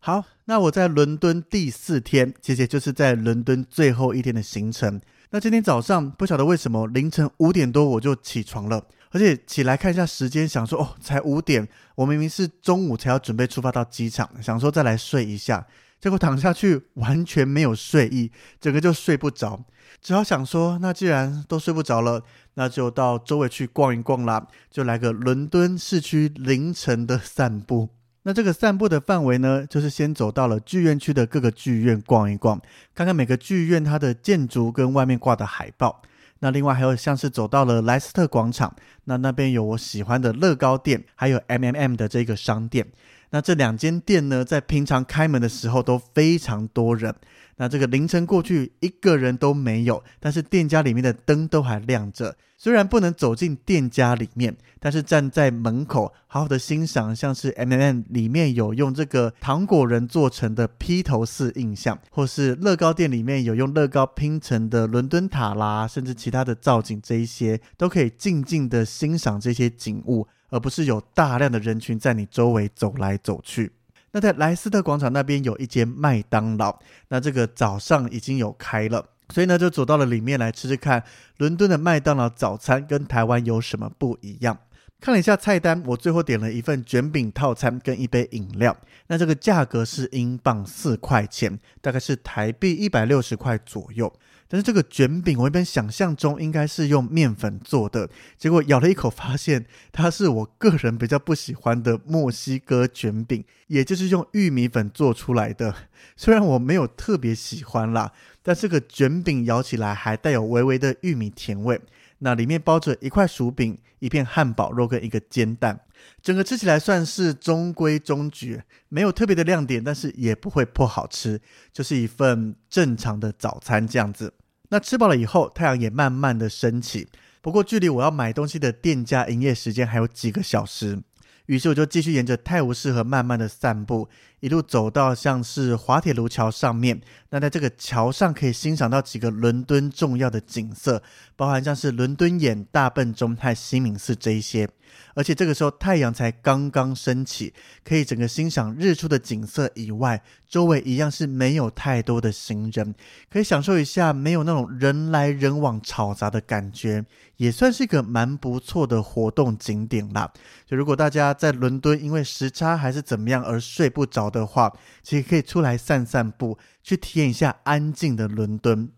好，那我在伦敦第四天，其实就是在伦敦最后一天的行程。那今天早上不晓得为什么凌晨五点多我就起床了。而且起来看一下时间，想说哦，才五点，我明明是中午才要准备出发到机场，想说再来睡一下，结果躺下去完全没有睡意，整个就睡不着，只好想说，那既然都睡不着了，那就到周围去逛一逛啦，就来个伦敦市区凌晨的散步。那这个散步的范围呢，就是先走到了剧院区的各个剧院逛一逛，看看每个剧院它的建筑跟外面挂的海报。那另外还有像是走到了莱斯特广场，那那边有我喜欢的乐高店，还有 M M M 的这个商店。那这两间店呢，在平常开门的时候都非常多人。那这个凌晨过去一个人都没有，但是店家里面的灯都还亮着。虽然不能走进店家里面，但是站在门口好好的欣赏，像是 M M 里面有用这个糖果人做成的披头四印象，或是乐高店里面有用乐高拼成的伦敦塔啦，甚至其他的造景，这一些都可以静静的欣赏这些景物，而不是有大量的人群在你周围走来走去。那在莱斯特广场那边有一间麦当劳，那这个早上已经有开了，所以呢就走到了里面来吃吃看，伦敦的麦当劳早餐跟台湾有什么不一样？看了一下菜单，我最后点了一份卷饼套餐跟一杯饮料，那这个价格是英镑四块钱，大概是台币一百六十块左右。但是这个卷饼我一边想象中应该是用面粉做的，结果咬了一口发现它是我个人比较不喜欢的墨西哥卷饼，也就是用玉米粉做出来的。虽然我没有特别喜欢啦，但这个卷饼咬起来还带有微微的玉米甜味。那里面包着一块薯饼、一片汉堡肉跟一个煎蛋，整个吃起来算是中规中矩，没有特别的亮点，但是也不会不好吃，就是一份正常的早餐这样子。那吃饱了以后，太阳也慢慢的升起，不过距离我要买东西的店家营业时间还有几个小时。于是我就继续沿着泰晤士河慢慢的散步，一路走到像是滑铁卢桥上面。那在这个桥上可以欣赏到几个伦敦重要的景色，包含像是伦敦眼、大笨钟和西敏寺这一些。而且这个时候太阳才刚刚升起，可以整个欣赏日出的景色以外，周围一样是没有太多的行人，可以享受一下没有那种人来人往吵杂的感觉，也算是一个蛮不错的活动景点啦。就如果大家在伦敦因为时差还是怎么样而睡不着的话，其实可以出来散散步，去体验一下安静的伦敦。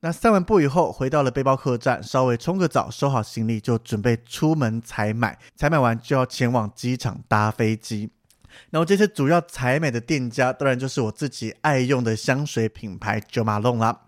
那散完步以后，回到了背包客栈，稍微冲个澡，收好行李，就准备出门采买。采买完就要前往机场搭飞机。然后这些主要采买的店家，当然就是我自己爱用的香水品牌 Jo Malone 啦。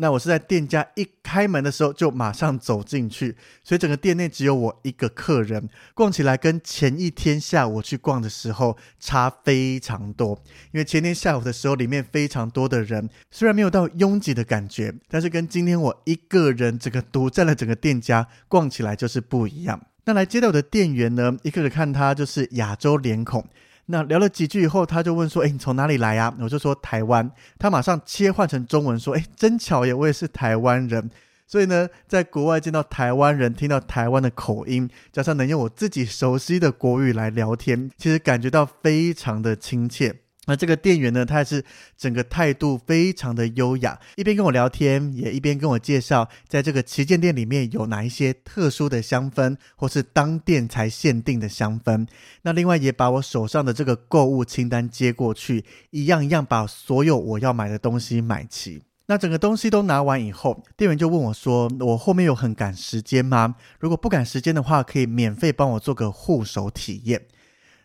那我是在店家一开门的时候就马上走进去，所以整个店内只有我一个客人，逛起来跟前一天下午去逛的时候差非常多。因为前天下午的时候里面非常多的人，虽然没有到拥挤的感觉，但是跟今天我一个人整个独占了整个店家逛起来就是不一样。那来接待我的店员呢，一个个看他就是亚洲脸孔。那聊了几句以后，他就问说：“哎，你从哪里来呀？”我就说：“台湾。”他马上切换成中文说：“哎，真巧耶，我也是台湾人。”所以呢，在国外见到台湾人，听到台湾的口音，加上能用我自己熟悉的国语来聊天，其实感觉到非常的亲切。那这个店员呢，他是整个态度非常的优雅，一边跟我聊天，也一边跟我介绍，在这个旗舰店里面有哪一些特殊的香氛，或是当店才限定的香氛。那另外也把我手上的这个购物清单接过去，一样一样把所有我要买的东西买齐。那整个东西都拿完以后，店员就问我说：“我后面有很赶时间吗？如果不赶时间的话，可以免费帮我做个护手体验。”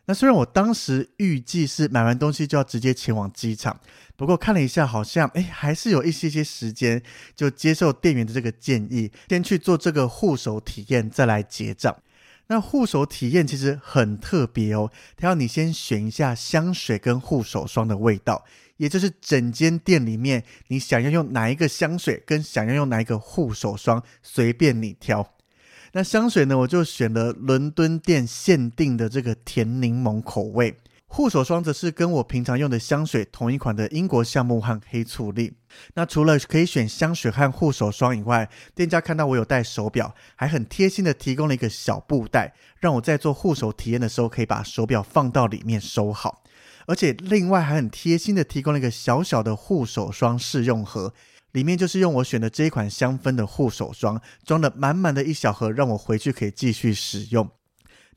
那虽然我当时预计是买完东西就要直接前往机场，不过看了一下，好像哎还是有一些些时间，就接受店员的这个建议，先去做这个护手体验，再来结账。那护手体验其实很特别哦，他要你先选一下香水跟护手霜的味道，也就是整间店里面你想要用哪一个香水跟想要用哪一个护手霜，随便你挑。那香水呢？我就选了伦敦店限定的这个甜柠檬口味。护手霜则是跟我平常用的香水同一款的英国橡木和黑醋栗。那除了可以选香水和护手霜以外，店家看到我有戴手表，还很贴心的提供了一个小布袋，让我在做护手体验的时候可以把手表放到里面收好。而且另外还很贴心的提供了一个小小的护手霜试用盒。里面就是用我选的这一款香氛的护手霜，装了满满的一小盒，让我回去可以继续使用。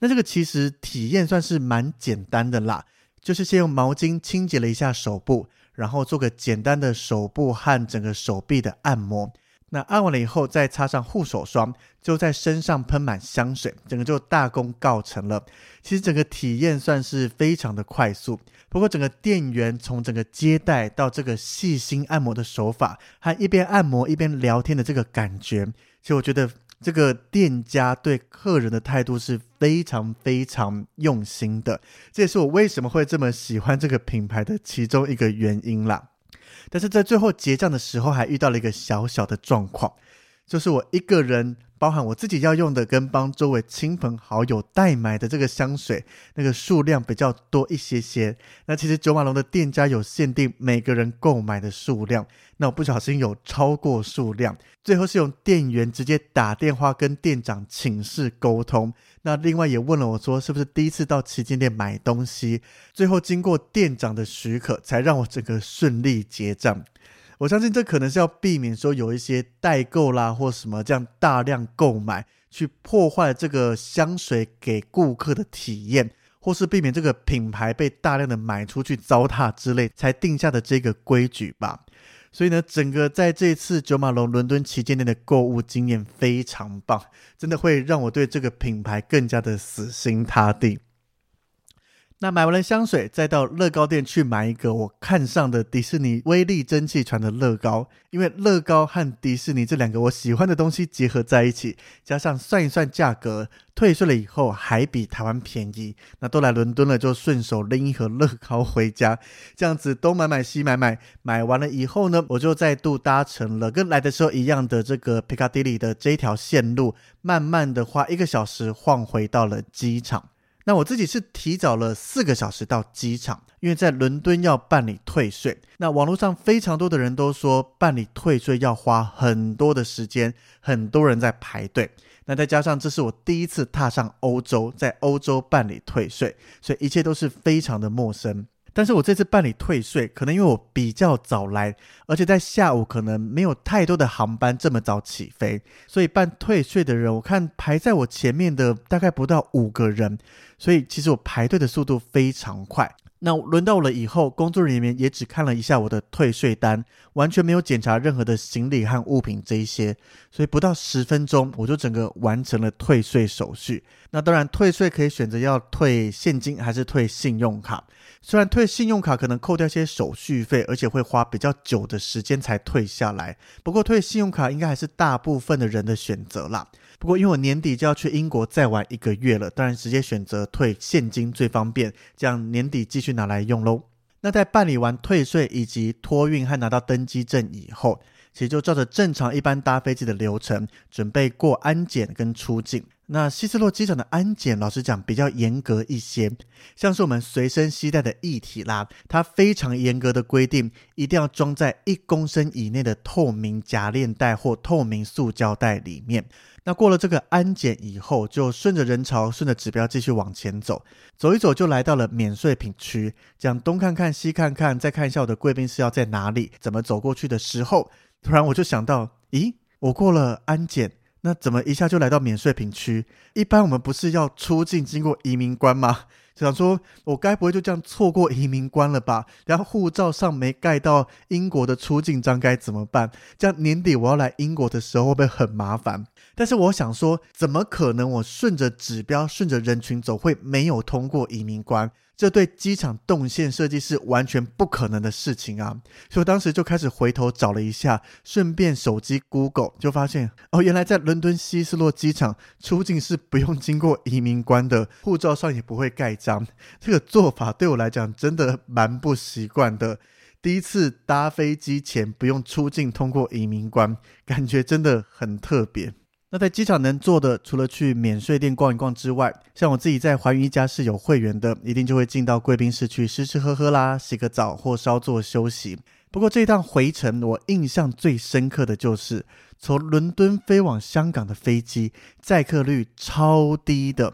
那这个其实体验算是蛮简单的啦，就是先用毛巾清洁了一下手部，然后做个简单的手部和整个手臂的按摩。那按完了以后，再擦上护手霜，就在身上喷满香水，整个就大功告成了。其实整个体验算是非常的快速。不过整个店员从整个接待到这个细心按摩的手法，和一边按摩一边聊天的这个感觉，其实我觉得这个店家对客人的态度是非常非常用心的。这也是我为什么会这么喜欢这个品牌的其中一个原因啦。但是在最后结账的时候，还遇到了一个小小的状况，就是我一个人。包含我自己要用的，跟帮周围亲朋好友代买的这个香水，那个数量比较多一些些。那其实九马龙的店家有限定每个人购买的数量，那我不小心有超过数量，最后是用店员直接打电话跟店长请示沟通。那另外也问了我说，是不是第一次到旗舰店买东西？最后经过店长的许可，才让我整个顺利结账。我相信这可能是要避免说有一些代购啦或什么这样大量购买，去破坏这个香水给顾客的体验，或是避免这个品牌被大量的买出去糟蹋之类，才定下的这个规矩吧。所以呢，整个在这次九马龙伦敦旗舰店的购物经验非常棒，真的会让我对这个品牌更加的死心塌地。那买完了香水，再到乐高店去买一个我看上的迪士尼威力蒸汽船的乐高，因为乐高和迪士尼这两个我喜欢的东西结合在一起，加上算一算价格，退税了以后还比台湾便宜，那都来伦敦了，就顺手拎一盒乐高回家，这样子东买买西买买，买完了以后呢，我就再度搭乘了跟来的时候一样的这个皮卡迪里的这一条线路，慢慢的花一个小时晃回到了机场。那我自己是提早了四个小时到机场，因为在伦敦要办理退税。那网络上非常多的人都说办理退税要花很多的时间，很多人在排队。那再加上这是我第一次踏上欧洲，在欧洲办理退税，所以一切都是非常的陌生。但是我这次办理退税，可能因为我比较早来，而且在下午可能没有太多的航班这么早起飞，所以办退税的人，我看排在我前面的大概不到五个人，所以其实我排队的速度非常快。那轮到我了以后，工作人员也只看了一下我的退税单，完全没有检查任何的行李和物品这一些，所以不到十分钟我就整个完成了退税手续。那当然，退税可以选择要退现金还是退信用卡。虽然退信用卡可能扣掉一些手续费，而且会花比较久的时间才退下来，不过退信用卡应该还是大部分的人的选择啦。不过因为我年底就要去英国再玩一个月了，当然直接选择退现金最方便，这样年底继续拿来用喽。那在办理完退税以及托运和拿到登机证以后。其实就照着正常一般搭飞机的流程，准备过安检跟出境。那希斯洛机场的安检，老实讲比较严格一些，像是我们随身携带的液体啦，它非常严格的规定，一定要装在一公升以内的透明夹链袋或透明塑胶袋里面。那过了这个安检以后，就顺着人潮，顺着指标继续往前走，走一走就来到了免税品区。这样东看看西看看，再看一下我的贵宾室要在哪里，怎么走过去的时候。突然我就想到，咦，我过了安检，那怎么一下就来到免税品区？一般我们不是要出境经过移民关吗？想说，我该不会就这样错过移民关了吧？然后护照上没盖到英国的出境章该怎么办？这样年底我要来英国的时候会不会很麻烦？但是我想说，怎么可能我顺着指标、顺着人群走会没有通过移民关？这对机场动线设计是完全不可能的事情啊！所以我当时就开始回头找了一下，顺便手机 Google 就发现，哦，原来在伦敦希斯洛机场出境是不用经过移民关的，护照上也不会盖章。这个做法对我来讲真的蛮不习惯的。第一次搭飞机前不用出境通过移民关，感觉真的很特别。那在机场能做的，除了去免税店逛一逛之外，像我自己在环宇一家是有会员的，一定就会进到贵宾室去吃吃喝喝啦，洗个澡或稍作休息。不过这一趟回程，我印象最深刻的就是从伦敦飞往香港的飞机，载客率超低的，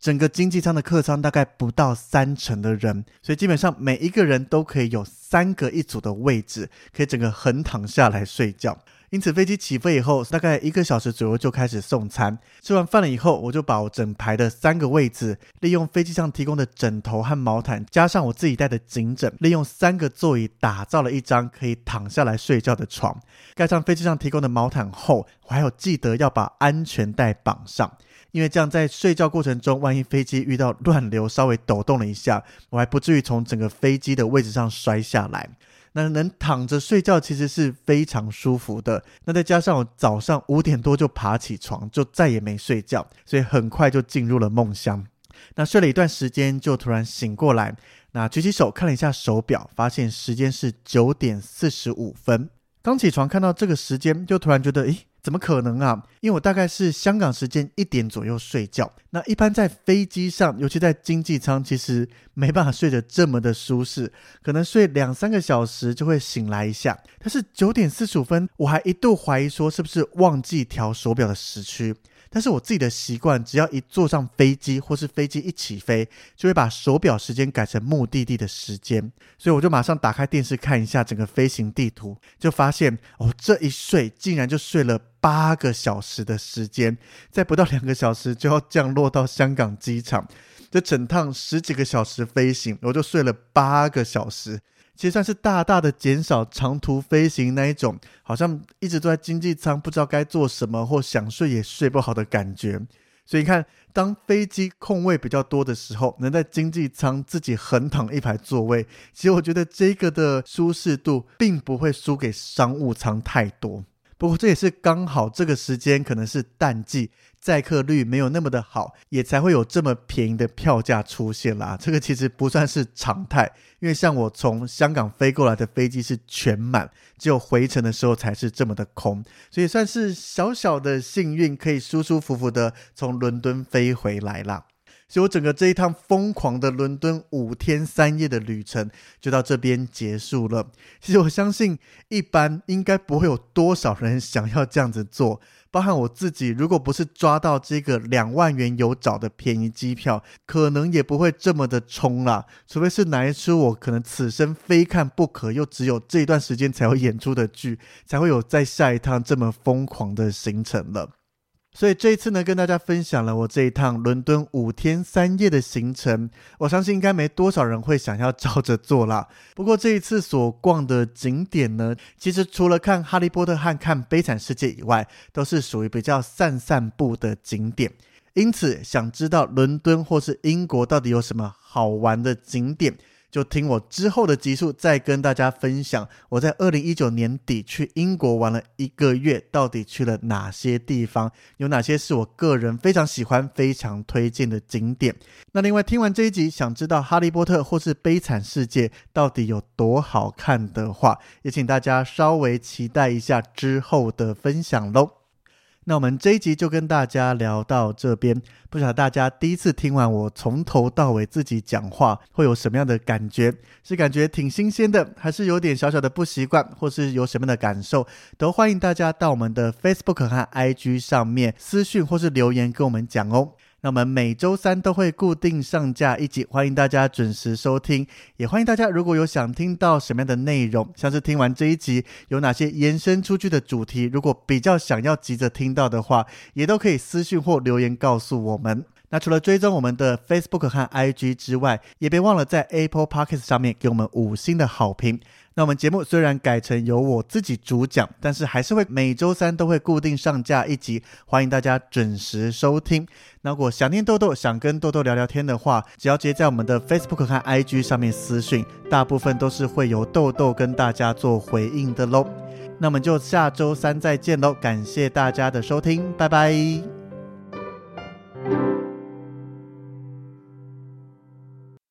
整个经济舱的客舱大概不到三成的人，所以基本上每一个人都可以有三个一组的位置，可以整个横躺下来睡觉。因此，飞机起飞以后，大概一个小时左右就开始送餐。吃完饭了以后，我就把我整排的三个位置，利用飞机上提供的枕头和毛毯，加上我自己带的颈枕，利用三个座椅打造了一张可以躺下来睡觉的床。盖上飞机上提供的毛毯后，我还有记得要把安全带绑上，因为这样在睡觉过程中，万一飞机遇到乱流，稍微抖动了一下，我还不至于从整个飞机的位置上摔下来。那能躺着睡觉其实是非常舒服的。那再加上我早上五点多就爬起床，就再也没睡觉，所以很快就进入了梦乡。那睡了一段时间，就突然醒过来。那举起手看了一下手表，发现时间是九点四十五分。刚起床看到这个时间，就突然觉得，诶。怎么可能啊？因为我大概是香港时间一点左右睡觉。那一般在飞机上，尤其在经济舱，其实没办法睡得这么的舒适，可能睡两三个小时就会醒来一下。但是九点四十五分，我还一度怀疑说是不是忘记调手表的时区。但是我自己的习惯，只要一坐上飞机或是飞机一起飞，就会把手表时间改成目的地的时间。所以我就马上打开电视看一下整个飞行地图，就发现哦，这一睡竟然就睡了八个小时的时间，在不到两个小时就要降落到香港机场。这整趟十几个小时飞行，我就睡了八个小时。其实算是大大的减少长途飞行那一种，好像一直都在经济舱，不知道该做什么，或想睡也睡不好的感觉。所以你看，当飞机空位比较多的时候，能在经济舱自己横躺一排座位，其实我觉得这个的舒适度并不会输给商务舱太多。不过这也是刚好这个时间可能是淡季，载客率没有那么的好，也才会有这么便宜的票价出现啦。这个其实不算是常态，因为像我从香港飞过来的飞机是全满，只有回程的时候才是这么的空，所以算是小小的幸运，可以舒舒服服的从伦敦飞回来啦。所以我整个这一趟疯狂的伦敦五天三夜的旅程就到这边结束了。其实我相信，一般应该不会有多少人想要这样子做，包含我自己，如果不是抓到这个两万元有找的便宜机票，可能也不会这么的冲啦。除非是哪一出我可能此生非看不可，又只有这一段时间才会演出的剧，才会有在下一趟这么疯狂的行程了。所以这一次呢，跟大家分享了我这一趟伦敦五天三夜的行程。我相信应该没多少人会想要照着做啦。不过这一次所逛的景点呢，其实除了看《哈利波特》和看《悲惨世界》以外，都是属于比较散散步的景点。因此，想知道伦敦或是英国到底有什么好玩的景点？就听我之后的集数，再跟大家分享我在二零一九年底去英国玩了一个月，到底去了哪些地方，有哪些是我个人非常喜欢、非常推荐的景点。那另外听完这一集，想知道《哈利波特》或是《悲惨世界》到底有多好看的话，也请大家稍微期待一下之后的分享喽。那我们这一集就跟大家聊到这边，不晓得大家第一次听完我从头到尾自己讲话会有什么样的感觉？是感觉挺新鲜的，还是有点小小的不习惯，或是有什么样的感受？都欢迎大家到我们的 Facebook 和 IG 上面私讯或是留言跟我们讲哦。那我们每周三都会固定上架一集，欢迎大家准时收听。也欢迎大家，如果有想听到什么样的内容，像是听完这一集有哪些延伸出去的主题，如果比较想要急着听到的话，也都可以私讯或留言告诉我们。那除了追踪我们的 Facebook 和 IG 之外，也别忘了在 Apple Podcast 上面给我们五星的好评。那我们节目虽然改成由我自己主讲，但是还是会每周三都会固定上架一集，欢迎大家准时收听。那如果想念豆豆，想跟豆豆聊聊天的话，只要直接在我们的 Facebook 和 IG 上面私讯，大部分都是会由豆豆跟大家做回应的喽。那我们就下周三再见喽，感谢大家的收听，拜拜。